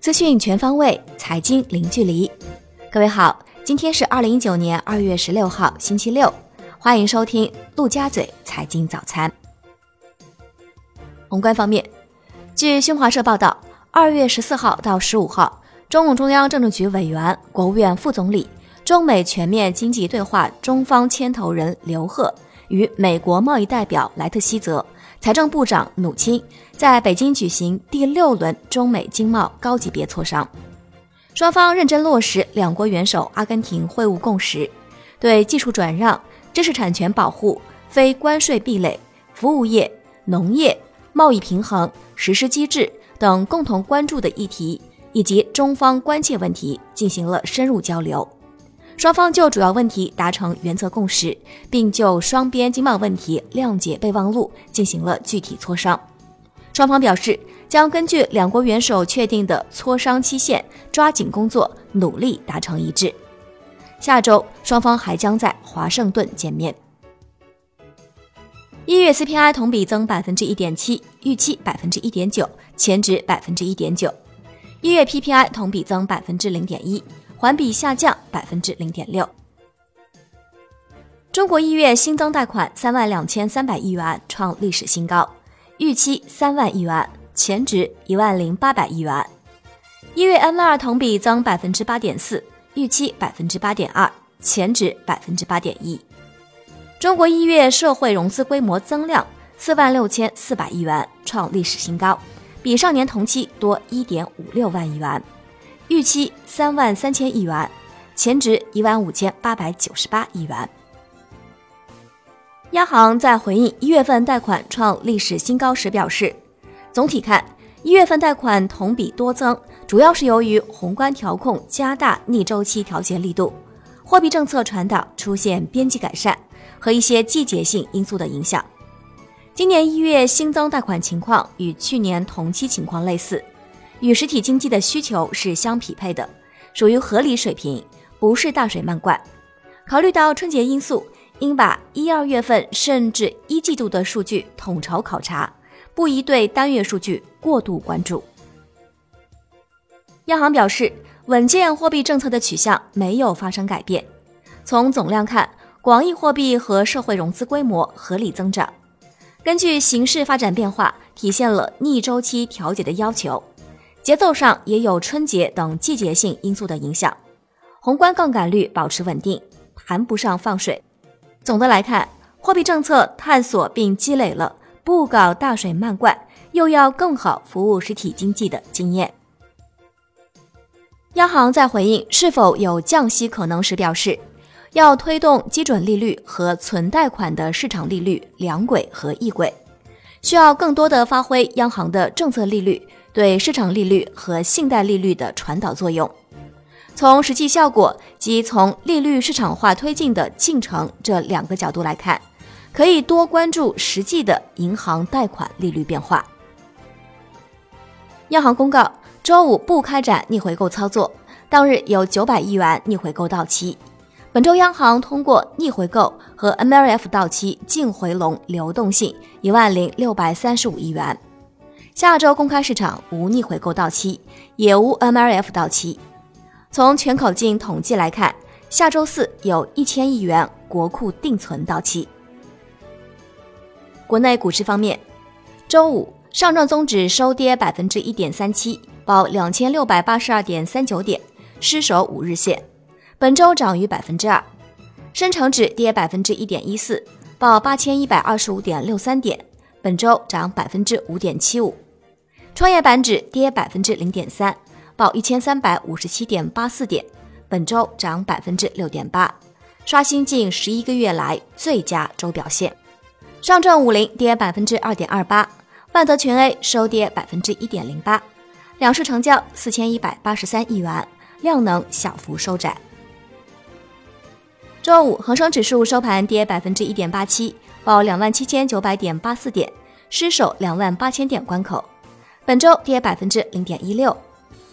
资讯全方位，财经零距离。各位好，今天是二零一九年二月十六号，星期六，欢迎收听陆家嘴财经早餐。宏观方面，据新华社报道，二月十四号到十五号，中共中央政治局委员、国务院副总理、中美全面经济对话中方牵头人刘鹤与美国贸易代表莱特希泽。财政部长努钦在北京举行第六轮中美经贸高级别磋商，双方认真落实两国元首阿根廷会晤共识，对技术转让、知识产权保护、非关税壁垒、服务业、农业、贸易平衡、实施机制等共同关注的议题以及中方关切问题进行了深入交流。双方就主要问题达成原则共识，并就双边经贸问题谅解备忘录进行了具体磋商。双方表示，将根据两国元首确定的磋商期限，抓紧工作，努力达成一致。下周双方还将在华盛顿见面。一月 CPI 同比增百分之一点七，预期百分之一点九，前值百分之一点九。一月 PPI 同比增百分之零点一。环比下降百分之零点六。中国一月新增贷款三万两千三百亿元，创历史新高，预期三万亿元，前值一万零八百亿元。一月 M2 同比增百分之八点四，预期百分之八点二，前值百分之八点一。中国一月社会融资规模增量四万六千四百亿元，创历史新高，比上年同期多一点五六万亿元。预期三万三千亿元，前值一万五千八百九十八亿元。央行在回应一月份贷款创历史新高时表示，总体看，一月份贷款同比多增，主要是由于宏观调控加大逆周期调节力度，货币政策传导出现边际改善和一些季节性因素的影响。今年一月新增贷款情况与去年同期情况类似。与实体经济的需求是相匹配的，属于合理水平，不是大水漫灌。考虑到春节因素，应把一二月份甚至一季度的数据统筹考察，不宜对单月数据过度关注。央行表示，稳健货币政策的取向没有发生改变。从总量看，广义货币和社会融资规模合理增长。根据形势发展变化，体现了逆周期调节的要求。节奏上也有春节等季节性因素的影响，宏观杠杆率保持稳定，谈不上放水。总的来看，货币政策探索并积累了不搞大水漫灌，又要更好服务实体经济的经验。央行在回应是否有降息可能时表示，要推动基准利率和存贷款的市场利率两轨和一轨，需要更多的发挥央行的政策利率。对市场利率和信贷利率的传导作用，从实际效果及从利率市场化推进的进程这两个角度来看，可以多关注实际的银行贷款利率变化。央行公告，周五不开展逆回购操作，当日有九百亿元逆回购到期。本周央行通过逆回购和 MLF 到期净回笼流动性一万零六百三十五亿元。下周公开市场无逆回购到期，也无 MLF 到期。从全口径统计来看，下周四有一千亿元国库定存到期。国内股市方面，周五上证综指收跌百分之一点三七，报两千六百八十二点三九点，失守五日线。本周涨逾百分之二。深成指跌百分之一点一四，报八千一百二十五点六三点，本周涨百分之五点七五。创业板指跌百分之零点三，报一千三百五十七点八四点，本周涨百分之六点八，刷新近十一个月来最佳周表现。上证五零跌百分之二点二八，万德全 A 收跌百分之一点零八，两市成交四千一百八十三亿元，量能小幅收窄。周五恒生指数收盘跌百分之一点八七，报两万七千九百点八四点，失守两万八千点关口。本周跌百分之零点一六，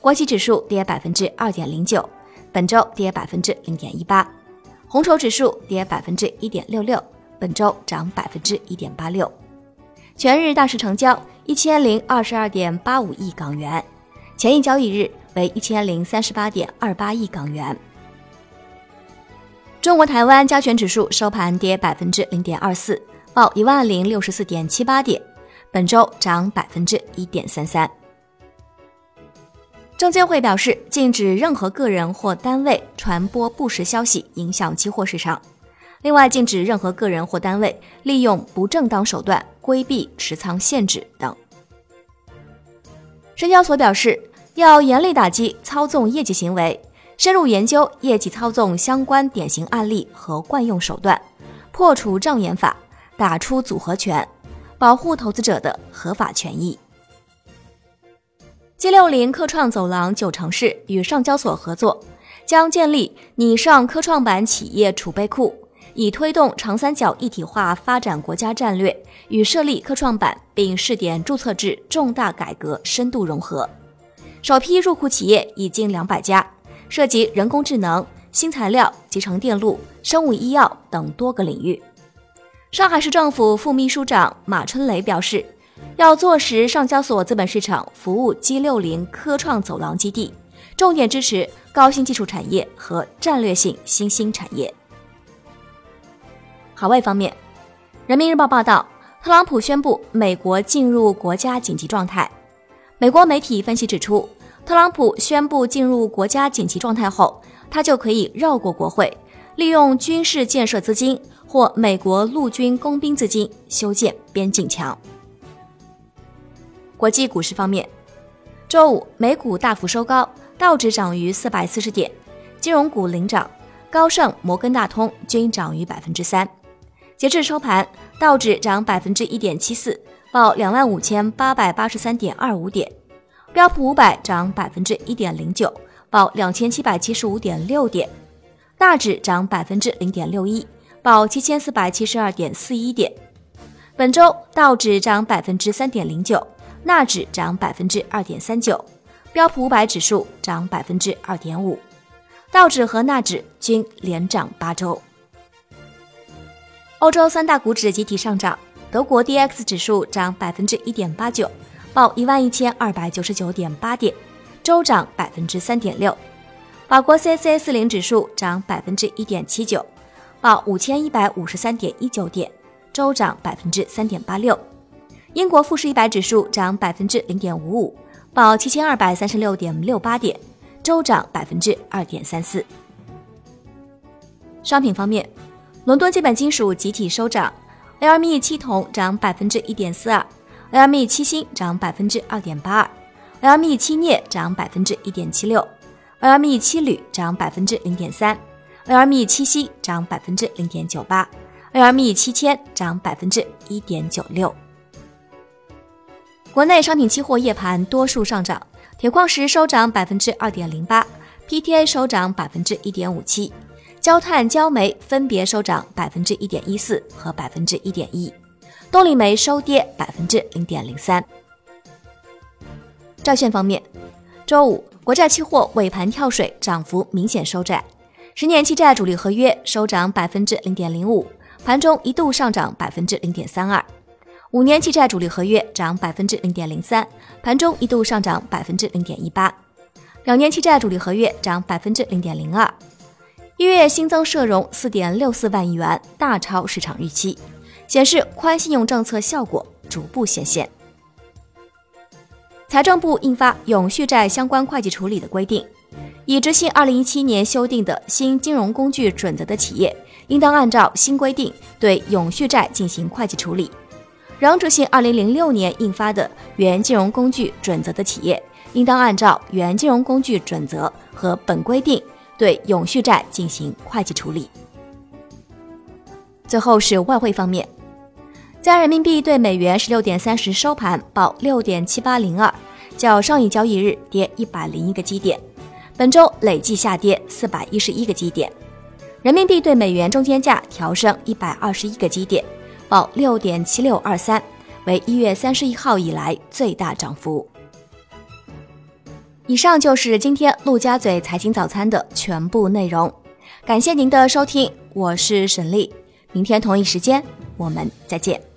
国企指数跌百分之二点零九，本周跌百分之零点一八，红筹指数跌百分之一点六六，本周涨百分之一点八六。全日大市成交一千零二十二点八五亿港元，前一交易日为一千零三十八点二八亿港元。中国台湾加权指数收盘跌百分之零点二四，报一万零六十四点七八点，本周涨百分之一点三三。证监会表示，禁止任何个人或单位传播不实消息，影响期货市场。另外，禁止任何个人或单位利用不正当手段规避持仓限制等。深交所表示，要严厉打击操纵业绩行为，深入研究业绩操纵相关典型案例和惯用手段，破除障眼法，打出组合拳，保护投资者的合法权益。G 六零科创走廊九城市与上交所合作，将建立拟上科创板企业储备库。以推动长三角一体化发展国家战略与设立科创板并试点注册制重大改革深度融合，首批入库企业已经两百家，涉及人工智能、新材料、集成电路、生物医药等多个领域。上海市政府副秘书长马春雷表示，要坐实上交所资本市场服务 G 六零科创走廊基地，重点支持高新技术产业和战略性新兴产业。海外方面，《人民日报》报道，特朗普宣布美国进入国家紧急状态。美国媒体分析指出，特朗普宣布进入国家紧急状态后，他就可以绕过国会，利用军事建设资金或美国陆军工兵资金修建边境墙。国际股市方面，周五美股大幅收高，道指涨逾四百四十点，金融股领涨，高盛、摩根大通均涨逾百分之三。截至收盘，道指涨百分之一点七四，报两万五千八百八十三点二五点；标普五百涨百分之一点零九，报两千七百七十五点六点；大指涨百分之零点六一，报七千四百七十二点四一点。本周道指涨百分之三点零九，纳指涨百分之二点三九，标普五百指数涨百分之二点五，道指和纳指均连涨八周。欧洲三大股指集体上涨，德国 D X 指数涨百分之一点八九，报一万一千二百九十九点八点，周涨百分之三点六。法国 C C 四零指数涨百分之一点七九，报五千一百五十三点一九点，周涨百分之三点八六。英国富时一百指数涨百分之零点五五，报七千二百三十六点六八点，周涨百分之二点三四。商品方面。伦敦基本金属集体收涨，LME 七铜涨百分之一点四二，LME 七锌涨百分之二点八二，LME 七镍涨百分之一点七六，LME 七铝涨百分之零点三，LME 七锡涨百分之零点九八，LME 七铅涨百分之一点九六。国内商品期货夜盘多数上涨，铁矿石收涨百分之二点零八，PTA 收涨百分之一点五七。焦炭、焦煤分别收涨百分之一点一四和百分之一点一，动力煤收跌百分之零点零三。债券方面，周五国债期货尾盘跳水，涨幅明显收窄。十年期债主力合约收涨百分之零点零五，盘中一度上涨百分之零点三二。五年期债主力合约涨百分之零点零三，盘中一度上涨百分之零点一八。两年期债主力合约涨百分之零点零二。一月新增社融四点六四万亿元，大超市场预期，显示宽信用政策效果逐步显现。财政部印发永续债相关会计处理的规定，已执行二零一七年修订的新金融工具准则的企业，应当按照新规定对永续债进行会计处理；仍执行二零零六年印发的原金融工具准则的企业，应当按照原金融工具准则和本规定。对永续债进行会计处理。最后是外汇方面，在人民币对美元十六点三十收盘报六点七八零二，较上一交易日跌一百零一个基点，本周累计下跌四百一十一个基点。人民币对美元中间价调升一百二十一个基点，报六点七六二三，为一月三十一号以来最大涨幅。以上就是今天陆家嘴财经早餐的全部内容，感谢您的收听，我是沈丽，明天同一时间我们再见。